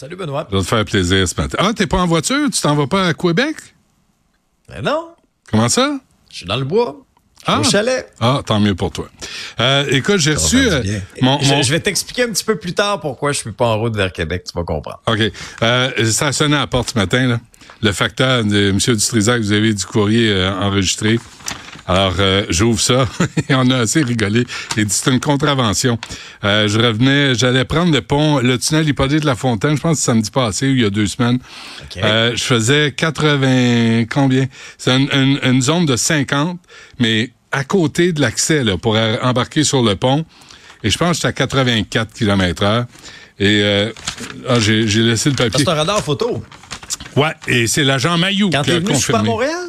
Salut Benoît. Ça va te faire plaisir ce matin. Ah, t'es pas en voiture? Tu t'en vas pas à Québec? Ben non, Comment ça? je suis dans le bois. Je Ah. Au chalet. Ah, tant mieux pour toi. Euh, écoute, j'ai reçu euh, mon, Je, je vais t'expliquer un petit peu plus tard pourquoi je suis pas en route vers Québec, tu vas comprendre. OK. Euh, ça a sonné à la porte ce matin, là. Le facteur de M. Dutrisac, vous avez du courrier euh, enregistré. Alors, euh, j'ouvre ça et on a assez rigolé. Il dit c'est une contravention. Euh, je revenais, j'allais prendre le pont, le tunnel Hippolyte de la Fontaine, je pense que samedi passé ou il y a deux semaines. OK. Euh, je faisais 80, combien? C'est une, une- une zone de 50, mais à côté de l'accès, là, pour embarquer sur le pont. Et je pense que j'étais à 84 km heure. Et euh, ah, j'ai j'ai laissé le papier. C'est un radar photo. Ouais, et c'est l'agent Mayou Quand qui t'es a venu super à confirmé. Montréal,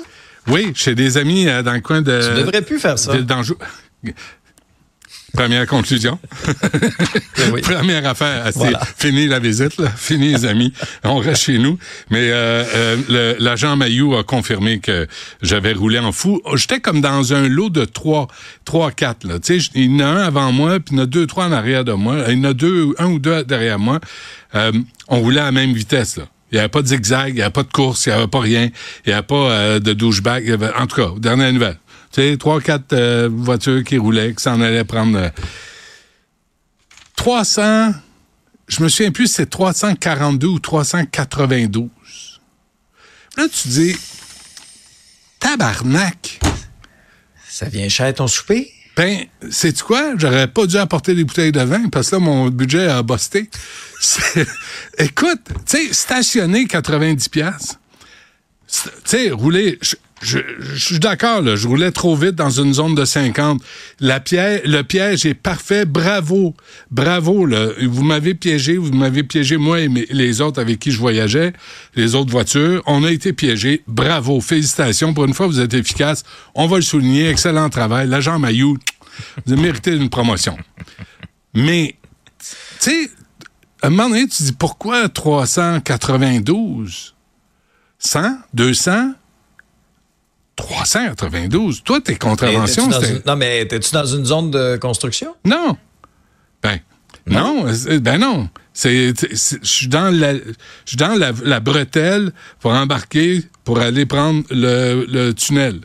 Oui, chez des amis euh, dans le coin de... tu devrais plus faire ça. Ville d'Anjou. Première conclusion. Oui. Première affaire, c'est Voilà. fini la visite, là. fini les amis, on reste chez nous. Mais euh, euh, l'agent Mayou a confirmé que j'avais roulé en fou. J'étais comme dans un lot de trois, trois, quatre. Là. Tu sais, il y en a un avant moi, puis il y en a deux, trois en arrière de moi. Il y en a deux, un ou deux derrière moi. Euh, on roulait à la même vitesse. Là. Il n'y avait pas de zigzag, il n'y avait pas de course, il n'y avait pas rien. Il n'y avait pas euh, de douchebag. avait- En tout cas, dernière nouvelle. Tu sais, trois, quatre euh, voitures qui roulaient, qui s'en allaient prendre... euh, 300, je me souviens plus si c'est 342 ou 392. Là, tu dis, tabarnak. Ça vient cher ton souper? Ben, sais-tu quoi? J'aurais pas dû apporter des bouteilles de vin parce que là, mon budget a busté. C'est- Écoute, tu sais, stationner 90 pièces. Tu sais, rouler, je, suis d'accord, je roulais trop vite dans une zone de 50. La le piège est parfait. Bravo. Bravo. Vous m'avez piégé, vous m'avez piégé, moi et les autres avec qui je voyageais, les autres voitures. On a été piégés. Bravo. Félicitations. Pour une fois, vous êtes efficace. On va le souligner. Excellent travail. L'agent Mayou, vous mérité une promotion. Mais, tu sais, à un moment donné, tu dis pourquoi 392? 100? 200? 392? Toi, tes contraventions, c'était... Non, mais t'es-tu dans une zone de construction? Non. Ben, non, ben non. Je suis dans la, dans la, la bretelle pour embarquer pour aller prendre le, le tunnel.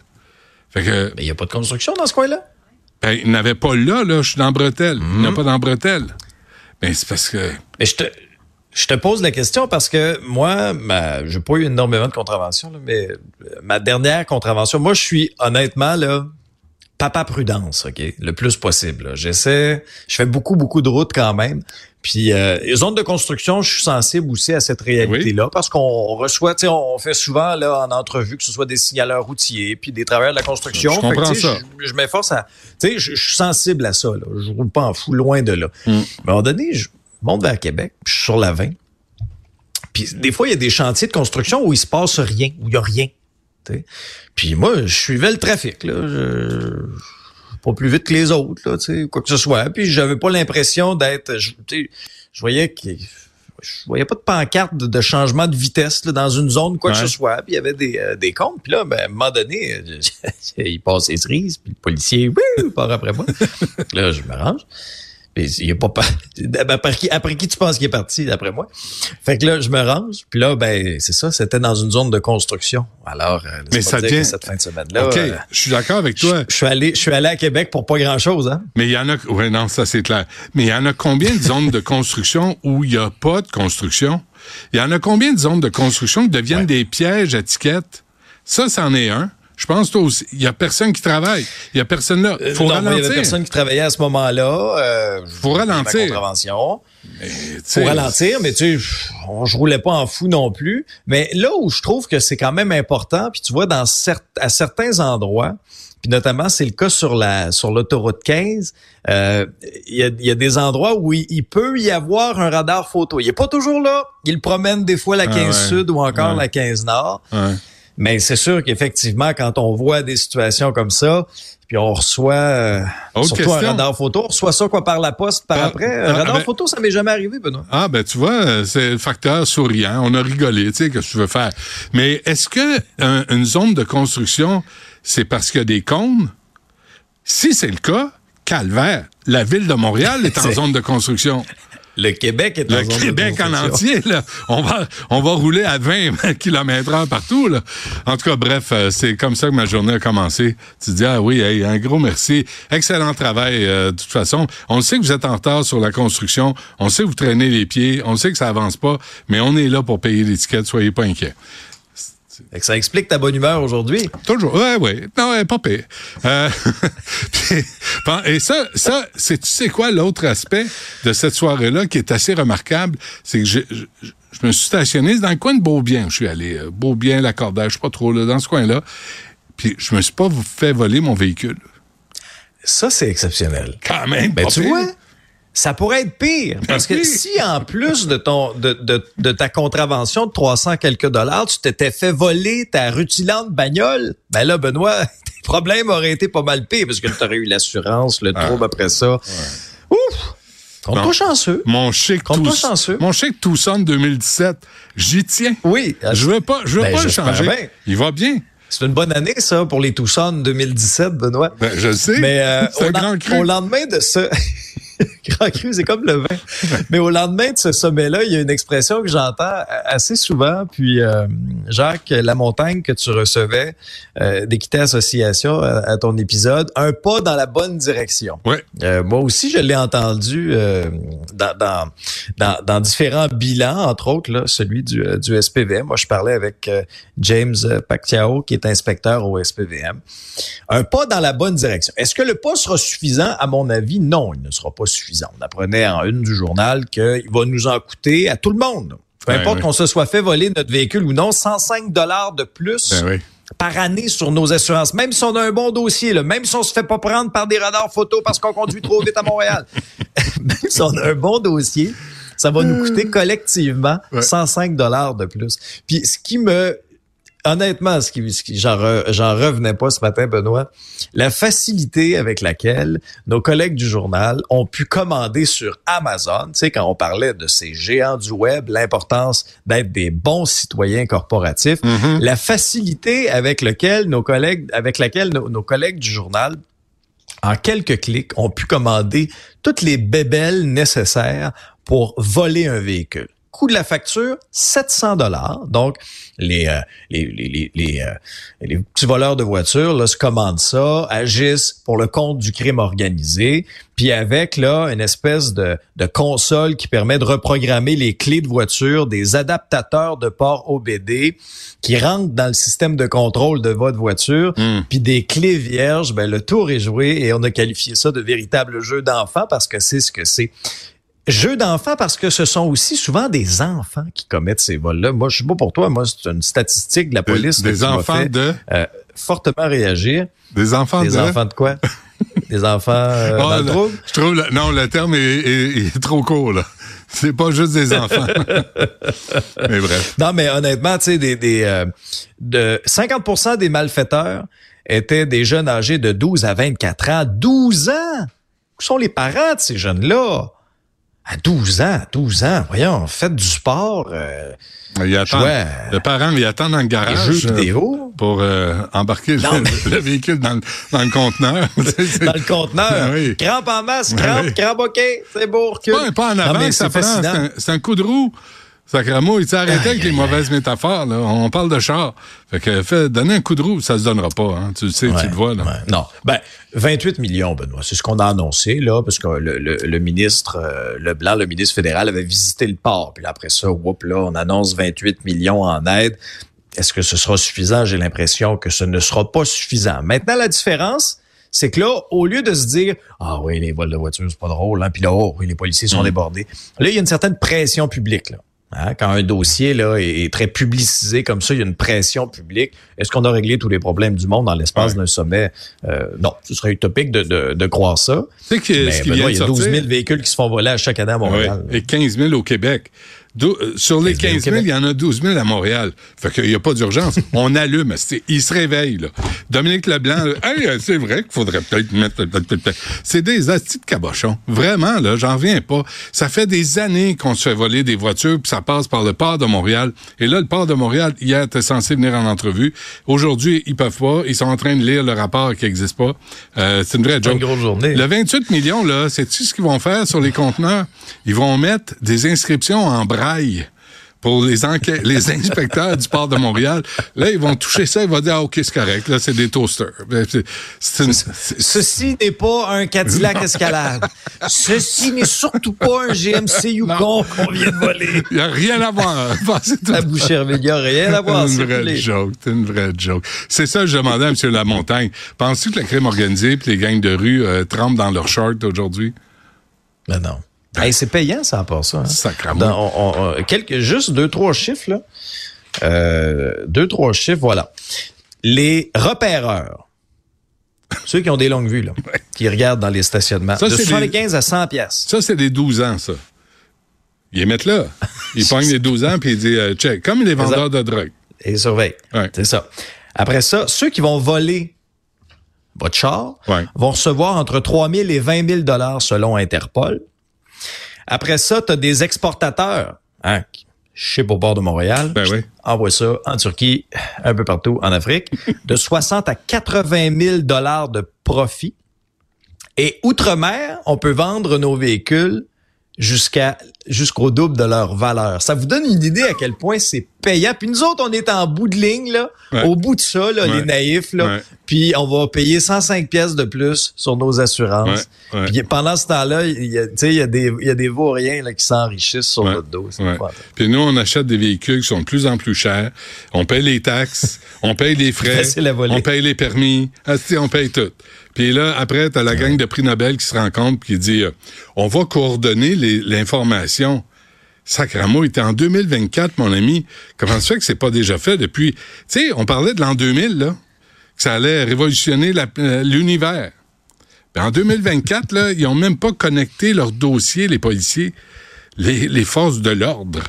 Fait que, Mais il n'y a pas de construction dans ce coin-là? Ben, il n'avait pas là, là, je suis dans bretelle. Il Mhm. n'y a pas dans bretelle. Ben, c'est parce que, Mais je te, je te pose la question parce que moi, ma, j'ai pas eu énormément de contraventions, là, mais euh, ma dernière contravention, moi, je suis honnêtement là, papa prudence, ok, le plus possible. là. J'essaie, je fais beaucoup, beaucoup de routes quand même. Puis euh, les zones de construction, je suis sensible aussi à cette réalité-là parce qu'on reçoit, tu sais, on fait souvent là en entrevue que ce soit des signaleurs routiers puis des travailleurs de la construction. Je Fait que, comprends sais, ça. Je, je m'efforce à, tu sais, je, je suis sensible à ça. Là. Je roule pas en fou, loin de là. Mm. Mais à un moment donné, je monte vers Québec, puis je suis sur la 20. Puis des fois, il y a des chantiers de construction où il se passe rien, où il y a rien. tu sais. Puis moi, je suivais le trafic. Là. Je, pas plus vite que les autres, là, tu sais, quoi que ce soit. Puis j'avais pas l'impression d'être. Je, tu sais, je voyais que. Je voyais pas de pancarte de, de changement de vitesse là, dans une zone, quoi que ce soit. Puis il y avait des, euh, des comptes. Puis là, ben, à un moment donné, il passe les cerises, puis le policier, oui, part après moi. là, je me range. Il est pas pa- après qui, après qui tu penses qu'il est parti, d'après moi? Fait que là, je me range. Puis là, ben, c'est ça, c'était dans une zone de construction. Alors, euh, Mais ça que cette fin de semaine-là, OK, euh, je suis d'accord avec toi. je, suis allé, je suis allé à Québec pour pas grand-chose, hein? Mais il y en a. Oui, non, ça c'est clair. Mais il y en a combien de zones de construction où il n'y a pas de construction? Il y en a combien de zones de construction qui deviennent Ouais. des pièges à étiquettes? Ça, c'en est un. Je pense toi aussi. Il y a personne qui travaille. Il y a personne là. Euh, Faut non, moi, il y ralentir. avait personne qui travaillait à ce moment-là. Euh, Faut ralentir. Ma contravention. Tu sais, Pour ralentir, mais tu sais, je- je roulais pas en fou non plus. Mais là où je trouve que c'est quand même important, puis tu vois, dans à certains endroits, puis notamment c'est le cas sur la sur l'autoroute 15. Euh, il y, a, y, a, des endroits où il, peut y avoir un radar photo. Il est pas toujours là. Il promène des fois la 15 ah Sud ou encore la 15 Nord. Mais c'est sûr qu'effectivement, quand on voit des situations comme ça, puis on reçoit euh, surtout un radar photo. On reçoit ça quoi par la poste par ah, après. Un ah, radar ben- photo, ça m'est jamais arrivé, Benoît. Ah ben tu vois, c'est le facteur souriant. On a rigolé, tu sais, que tu veux faire. Mais est-ce que une zone de construction, c'est parce qu'il y a des cônes? Si c'est le cas, calvaire. La ville de Montréal est en zone de construction. Le Québec est en Le Québec en entier, là. On va, on va rouler à 20 km heure partout, là. En tout cas, bref, euh, c'est comme ça que ma journée a commencé. Tu dis, ah oui, un gros merci. Excellent travail, euh, de toute façon. On sait que vous êtes en retard sur la construction. On sait que vous traînez les pieds. On sait que ça avance pas. Mais on est là pour payer l'étiquette. Soyez pas inquiets. Ça explique ta bonne humeur aujourd'hui. Toujours. Ouais, ouais. Non, pas pire. Euh, et ça, ça, c'est, tu sais quoi, l'autre aspect de cette soirée-là qui est assez remarquable, c'est que je, je, me suis stationné dans le coin de Beaubien. Je suis allé, euh, Beaubien, l'accordage, je sais pas trop, là, dans ce coin-là. Puis je me suis pas fait voler mon véhicule. Ça, c'est exceptionnel. Quand même. Ben, tu vois, ça pourrait être pire. Parce que si en plus de ton de, de, de, ta contravention de 300 quelques dollars, tu t'étais fait voler ta rutilante bagnole, ben là, Benoît, tes problèmes auraient été pas mal pires parce que tu aurais eu l'assurance, le ah. trouble après ça. Ouf! Compte-toi chanceux. Mon chic chanceux. Mon chic Tucson 2017, j'y tiens. Oui. Je veux pas, je veux ben, pas le changer. Il va bien. C'est une bonne année, ça, pour les Tucson 2017, Benoît. Ben, je sais. Mais euh, au, au, lendemain de ce... Grand Cru, c'est comme le vin. Mais au lendemain de ce sommet-là, il y a une expression que j'entends assez souvent. Puis, euh, Jacques, la montagne que tu recevais euh, d'Équité Association euh, à, ton épisode, un pas dans la bonne direction. Ouais. Euh, moi aussi, je l'ai entendu dans, dans, dans, dans, différents bilans, entre autres là, celui du, du SPVM. Moi, je parlais avec James Pacquiao, qui est inspecteur au SPVM. Un pas dans la bonne direction. Est-ce que le pas sera suffisant? À mon avis, non, il ne sera pas suffisant. On apprenait en une du journal qu'il va nous en coûter à tout le monde. Peu importe qu'on se soit fait voler notre véhicule ou non, 105 dollars de plus ben par année sur nos assurances. Même si on a un bon dossier, là, même si on se fait pas prendre par des radars photo parce qu'on conduit trop vite à Montréal, même si on a un bon dossier, ça va nous coûter collectivement 105 dollars de plus. Puis ce qui me honnêtement, ce qui, j'en, revenais pas ce matin, Benoît, la facilité avec laquelle nos collègues du journal ont pu commander sur Amazon, tu sais, quand on parlait de ces géants du web, l'importance d'être des bons citoyens corporatifs, mm-hmm. la facilité avec lequel nos collègues, avec laquelle nos, collègues du journal en quelques clics, ont pu commander toutes les bébelles nécessaires pour voler un véhicule coût de la facture 700 dollars. Donc les euh, les, les, les, euh, les, petits voleurs de voitures là, se commandent ça, agissent pour le compte du crime organisé, puis avec là une espèce de, de console qui permet de reprogrammer les clés de voiture, des adaptateurs de port OBD qui rentrent dans le système de contrôle de votre voiture, hmm. puis des clés vierges, ben le tour est joué et on a qualifié ça de véritable jeu d'enfant parce que c'est ce que c'est. Jeux d'enfants parce que ce sont aussi souvent des enfants qui commettent ces vols-là. Moi, je suis pas pour toi. Moi, c'est une statistique de la police. Des, enfants de? euh, fortement réagir. Des enfants des de? Des enfants de quoi? Des enfants euh, oh, dans Je trouve non, le terme est, trop court là. C'est pas juste des enfants. mais bref. Non, mais honnêtement, tu sais, des, des euh, de 50% des malfaiteurs étaient des jeunes âgés de 12 à 24 ans. 12 ans. Où sont les parents de ces jeunes-là? À 12 ans, 12 ans, voyons, faites du sport. Euh, il attend, le parent, il attend dans le garage jeux vidéo. pour euh, embarquer le, véhicule dans, dans le conteneur. dans le conteneur. oui. Crampe en masse, crampe, crampe OK, c'est beau, recule. Pas, pas en avant, non, ça prend, c'est un, un, coup de roue. Sacramo, il s'est arrêté avec les mauvaises métaphores. Là. On parle de char. Fait que fait, donner un coup de roue, ça se donnera pas. Hein. Tu le sais, tu le vois. Là. Non. Ben, 28 millions, Benoît. C'est ce qu'on a annoncé, là, parce que le, le, ministre euh, Leblanc, le ministre fédéral, avait visité le port. Puis après ça, whoop, là, on annonce 28 millions en aide. Est-ce que ce sera suffisant? J'ai l'impression que ce ne sera pas suffisant. Maintenant, la différence, c'est que là, au lieu de se dire Ah oui, les vols de voitures, c'est pas drôle, hein, puis là, oh, oui, les policiers sont mm. débordés. Là, il y a une certaine pression publique. Là. Hein, quand un dossier là est, très publicisé comme ça, il y a une pression publique. Est-ce qu'on a réglé tous les problèmes du monde dans l'espace d'un sommet? Euh, Non, ce serait utopique de, de, de croire ça. Tu sais que, Mais, Benoît, il y a 12 000 véhicules qui se font voler à chaque année à Montréal. Ouais, et 15 000 au Québec. Do sur les 15 000, il y en a 12 000 à Montréal. Fait qu'il n'y a pas d'urgence. On allume. Il se réveille, là. Dominique Leblanc, hey, c'est vrai qu'il faudrait peut-être mettre... C'est des astis de cabochon. Vraiment, là, j'en reviens pas. Ça fait des années qu'on se fait voler des voitures, puis ça passe par le port de Montréal. Et là, le port de Montréal, hier, était censé venir en entrevue. Aujourd'hui, ils peuvent pas. Ils sont en train de lire le rapport qui n'existe pas. Euh, c'est une vraie joke. Une grosse journée. Le 28 millions, là, c'est-tu ce qu'ils vont faire sur les conteneurs? Ils vont mettre des inscriptions en pour les, les inspecteurs du port de Montréal. Là, ils vont toucher ça, ils vont dire, ah, OK, c'est correct, là, c'est des toasters. Une... Ceci n'est pas un Cadillac Escalade. Ceci n'est surtout pas un GMC Yukon qu'on vient de voler. Il n'y a rien à voir. La Boucherville, il n'y a rien à voir. C'est une vraie joke, c'est une vraie joke. C'est ça que je demandais à M. Lamontagne. Penses-tu que la crime organisée et les gangs de rue euh, trempent dans leurs shorts aujourd'hui? Ben non. Hey, c'est payant, ça, à part ça. Hein? Sacrement. Dans, on, on, quelques, juste deux, trois chiffres, là. Euh, deux, trois chiffres, voilà. Les repéreurs, ceux qui ont des longues vues, là, qui regardent dans les stationnements, ça, de 75 des... à 100 pièces. Ça, c'est des 12 ans, ça. Ils les mettent là. Ils pognent les 12 ans puis ils disent euh, check, comme les vendeurs de drogue. Et ils surveillent. Ouais. C'est ça. Après ça, ceux qui vont voler votre char ouais. vont recevoir entre 3 000 et 20 000 dollars selon Interpol. Après ça, tu as des exportateurs, hein, chez au bord de Montréal. Ben oui. Envoie ça en Turquie, un peu partout en Afrique, de 60 à 80 000 dollars de profit. Et outre-mer, on peut vendre nos véhicules jusqu'à jusqu'au double de leur valeur. Ça vous donne une idée à quel point c'est payant. Puis nous autres, on est en bout de ligne, là, ouais. au bout de ça, là, ouais. les naïfs, là. Ouais. Puis on va payer 105 pièces de plus sur nos assurances. Puis pendant ce temps-là, il y a, y a des, il y a des vauriens là, qui s'enrichissent sur notre dos. Puis nous, on achète des véhicules qui sont de plus en plus chers. On paye les taxes, on paye les frais, on paye les permis, on paye tout. Puis là, après, t'as la gang de prix Nobel qui se rencontre puis qui dit euh, on va coordonner l'information. Sacramo était en 2024, mon ami. Comment ça fait que c'est pas déjà fait depuis... Tu sais, on parlait de l'an 2000, là, que ça allait révolutionner l'univers. Ben, en 2024, là, ils ont même pas connecté leurs dossiers, les policiers, les, les forces de l'ordre.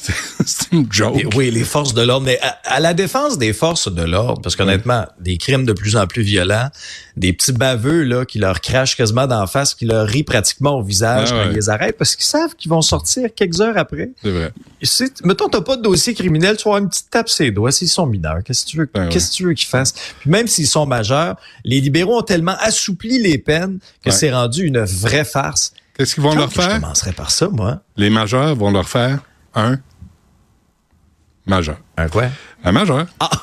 C'est une joke. Oui, les forces de l'ordre. Mais à, à, la défense des forces de l'ordre, parce qu'honnêtement, des crimes de plus en plus violents, des petits baveux là qui leur crachent quasiment d'en face, qui leur rient pratiquement au visage Ah quand ouais. ils les arrêtent, parce qu'ils savent qu'ils vont sortir quelques heures après. C'est vrai. Mettons, t'as pas de dossier criminel, tu vas avoir une petite tape sur les doigts s'ils sont mineurs. Qu'est-ce que tu veux, Ben qu'est-ce que tu veux qu'ils fassent? Puis même s'ils sont majeurs, les libéraux ont tellement assoupli les peines que Ouais. c'est rendu une vraie farce. Qu'est-ce qu'ils vont Quand leur que Je faire? commencerais par ça, moi. Les majeurs vont leur faire un majeur. Un quoi? Un majeur. Ah!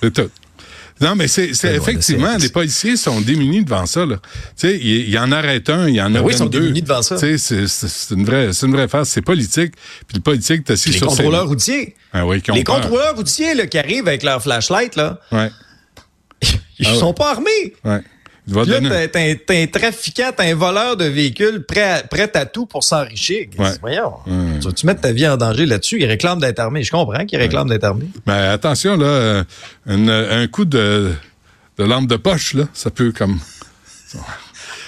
C'est tout. Non, mais c'est effectivement, les policiers sont démunis devant ça. Tu sais, il, il en arrête un, il y en a Ben oui, ils sont 22. démunis devant ça. Tu sais, c'est- une vraie, c'est une vraie phase. C'est politique. Puis le politique, t'as Les sur ses- contrôleurs routiers. Ah oui, qui ont Les contrôleurs routiers là, qui arrivent avec leur flashlight, là, Ouais, ils Ah ouais. sont pas armés. ouais. Va Puis là, t'as un- trafiquant, t'as un voleur de véhicules prêt à, prêt à tout pour s'enrichir. Ouais. Voyons, tu vas-tu mettre ta vie en danger là-dessus? Il réclame d'être armé. Je comprends qu'il réclame d'être armé. Mais attention, là, euh, une- un coup de, de lampe de poche, là, ça peut comme.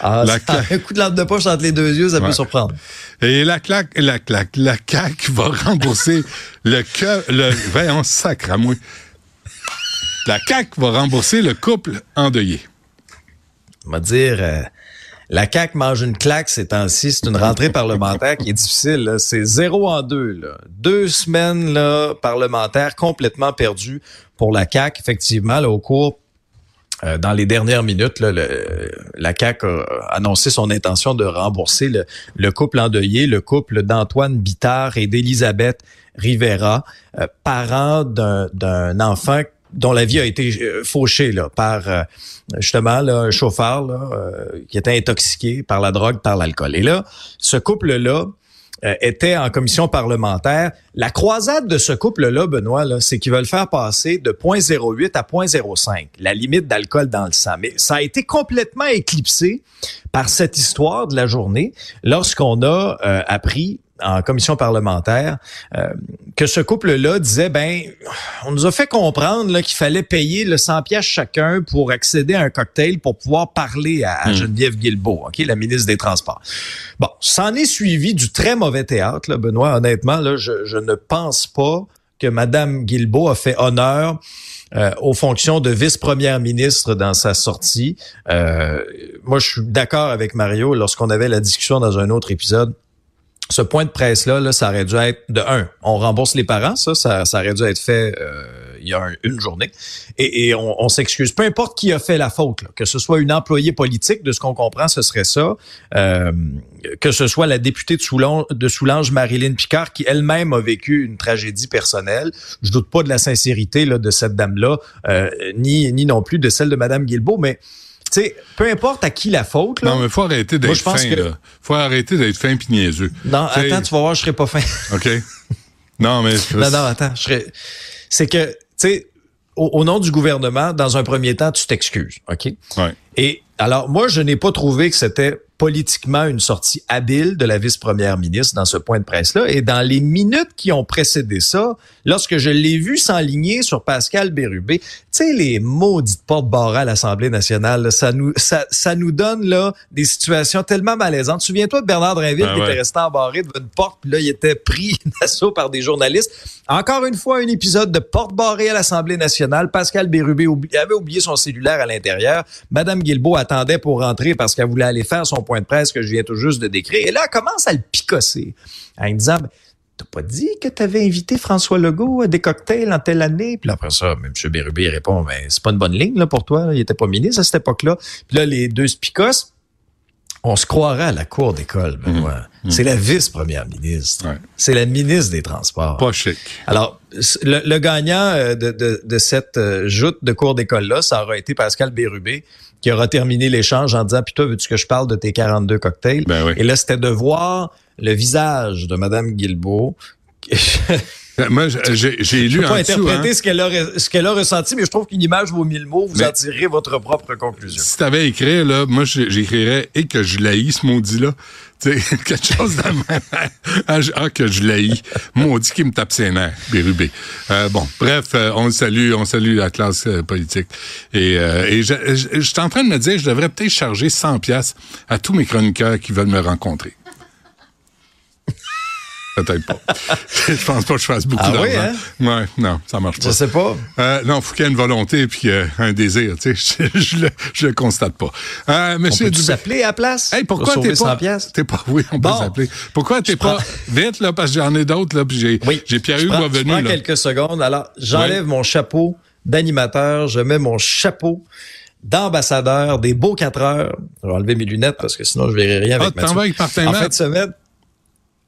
Ah, La ça- claque. un coup de lampe de poche entre les deux yeux, ça Ouais. peut surprendre. Et la claque, la claque, la CAQ va rembourser le que, le, voyons, sacre à moi. La CAQ va rembourser le couple endeuillé. On va dire, euh, la CAQ mange une claque ces temps-ci. C'est une rentrée parlementaire qui est difficile. C'est zéro en deux. Deux semaines là, parlementaires complètement perdues pour la CAQ. Effectivement, au cours euh, dans les dernières minutes, la CAQ a annoncé son intention de rembourser le, le couple endeuillé, le couple d'Antoine Bittard et d'Elisabeth Rivera, euh, parents d'un enfant dont la vie a été euh, fauchée là, par euh, justement là, un chauffeur là, euh, qui était intoxiqué par la drogue, par l'alcool. Et là, ce couple-là euh, était en commission parlementaire. La croisade de ce couple-là, Benoît, là, c'est qu'ils veulent faire passer de 0.08 à 0.05, la limite d'alcool dans le sang. Mais ça a été complètement éclipsé par cette histoire de la journée lorsqu'on a euh, appris en commission parlementaire euh, que ce couple-là disait ben on nous a fait comprendre qu'il fallait payer le 100 pièces chacun pour accéder à un cocktail pour pouvoir parler à, hmm. Geneviève Guilbeault, OK, la ministre des Transports. Bon, s'en est suivi du très mauvais théâtre là, Benoît, honnêtement là, je, je ne pense pas que madame Guilbeault a fait honneur euh, aux fonctions de vice-première ministre dans sa sortie. Euh, moi, je suis d'accord avec Mario lorsqu'on avait la discussion dans un autre épisode ce point de presse-là, là, ça aurait dû être de un, on rembourse les parents, ça, ça, ça aurait dû être fait euh, il y a une journée. Et, on, s'excuse. Peu importe qui a fait la faute, que ce soit une employée politique, de ce qu'on comprend, ce serait ça. Euh, que ce soit la députée de Soulanges, Marilyn Picard, qui elle-même a vécu une tragédie personnelle. Je doute pas de la sincérité de cette dame-là, euh, ni, ni non plus de celle de Madame Guilbeault, mais tu sais, peu importe à qui la faute. Là, non, mais faut arrêter d'être fin. Que... Faut arrêter d'être fin pis niaiseux. Non, attends, tu vas voir, je serai pas fin. OK. Non, mais... non, non, attends, je serais... C'est que, tu sais, au, au, nom du gouvernement, dans un premier temps, tu t'excuses, OK? Ouais. Et alors, moi, je n'ai pas trouvé que c'était politiquement une sortie habile de la vice-première ministre dans ce point de presse-là. Et dans les minutes qui ont précédé ça, lorsque je l'ai vu s'enligner sur Pascal Bérubé, tu sais, les maudites porte-barres à l'Assemblée nationale, ça nous ça, ça nous donne là des situations tellement malaisantes. Souviens-toi de Bernard Drinville ben qui était resté embarré devant une porte, puis là, il était pris d'assaut par des journalistes. Encore une fois, un épisode de porte barrée à l'Assemblée nationale. Pascal Bérubé avait oublié son cellulaire à l'intérieur. Madame Guilbeault attendait pour rentrer parce qu'elle voulait aller faire son point de presse que je viens tout juste de décrire. Et là, elle commence à le picosser en disant, ben, t'as pas dit que tu avais invité François Legault à des cocktails en telle année? Puis après ça, M. Bérubé répond, ben, c'est pas une bonne ligne là, pour toi. Il était pas ministre à cette époque-là. Puis là, les deux se picossent. On se croirait à la cour d'école, Benoît. Mmh. C'est la vice-première ministre. C'est la ministre des Transports. Pas chic. Alors, le, gagnant euh, de, de, de cette euh, joute de cours d'école-là, ça aura été Pascal Bérubé, qui aura terminé l'échange en disant, puis toi, veux-tu que je parle de tes 42 cocktails? Ben oui. Et là, c'était de voir le visage de Madame Guilbeault. Moi, j'ai lu Je peux pas en interpréter hein. ce qu'elle a, ce qu'elle a ressenti, mais je trouve qu'une image vaut mille mots. Vous mais en tirez votre propre conclusion. Si t'avais écrit, là, moi, j'écrirais « et que je l'haïs, ce maudit-là ». Tu sais, quelque chose de Ah, que je l'haïs. Maudit qui me tape ses nerfs, Bérubé. Euh, bon, bref, euh, on salue, on salue la classe euh, politique. Et, euh, et je, je, suis en train de me dire, je devrais peut-être charger 100 pièces à tous mes chroniqueurs qui veulent me rencontrer. Peut-être pas. je pense pas que je fasse beaucoup ah d'argent. Oui, hein? Ouais, non, ça marche pas. Je sais pas. Euh, non, faut qu'il y ait une volonté puis euh, un désir. Tu sais, je, je, le, je le constate pas. Euh, monsieur on peut s'appeler à la place? Hey, pourquoi t'es pas, t'es pas, oui, on bon. peut s'appeler. Pourquoi t'es pas vite là parce que j'en ai d'autres là puis j'ai, oui, j'ai Pierre Hugues venu. Je prends là. quelques secondes. Alors, j'enlève mon chapeau d'animateur, je mets mon chapeau d'ambassadeur des beaux 4 heures. Je vais enlever mes lunettes parce que sinon je verrai rien avec ah, t'en vas avec Martin En Matt? fin de semaine,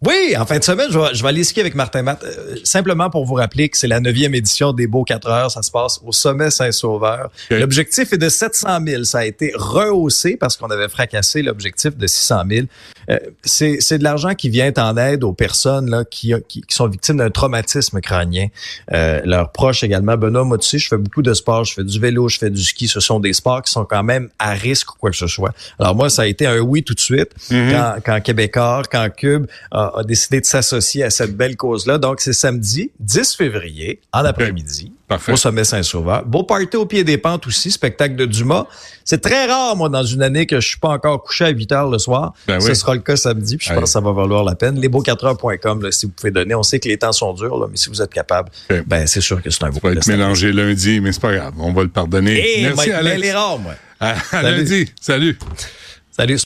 oui, en fin de semaine, je vais, je vais aller skier avec Martin Matt. Euh, simplement pour vous rappeler que c'est la neuvième édition des Beaux 4 heures. Ça se passe au sommet Saint-Sauveur. Okay. L'objectif est de 700 000. Ça a été rehaussé parce qu'on avait fracassé l'objectif de 600 000. Euh, c'est, c'est de l'argent qui vient en aide aux personnes là, qui, qui, qui sont victimes d'un traumatisme crânien. Euh, leurs proches également. Benoît, moi, tu sais, je fais beaucoup de sport. Je fais du vélo, je fais du ski. Ce sont des sports qui sont quand même à risque ou quoi que ce soit. Alors moi, ça a été un oui tout de suite Mhm. quand, quand Québécois, quand Cube a, a décidé de s'associer à cette belle cause-là. Donc, c'est samedi 10 février, en après-midi, Parfait. au sommet Saint-Sauveur. Beau party au pied des pentes aussi, spectacle de Dumas. C'est très rare, moi, dans une année que je suis pas encore couché à 8 heures le soir. Ben Ce sera le cas samedi, puis je Allez. pense que ça va valoir la peine. Lesbeaux4heures.com, là, si vous pouvez donner. On sait que les temps sont durs, là, mais si vous êtes capable, ben c'est sûr que c'est un beau Ça va être mélangé lundi, mais c'est pas grave. On va le pardonner. Et Merci, Mike Alex. Bell est rare, moi. À, à Salut. lundi. Salut. Salut.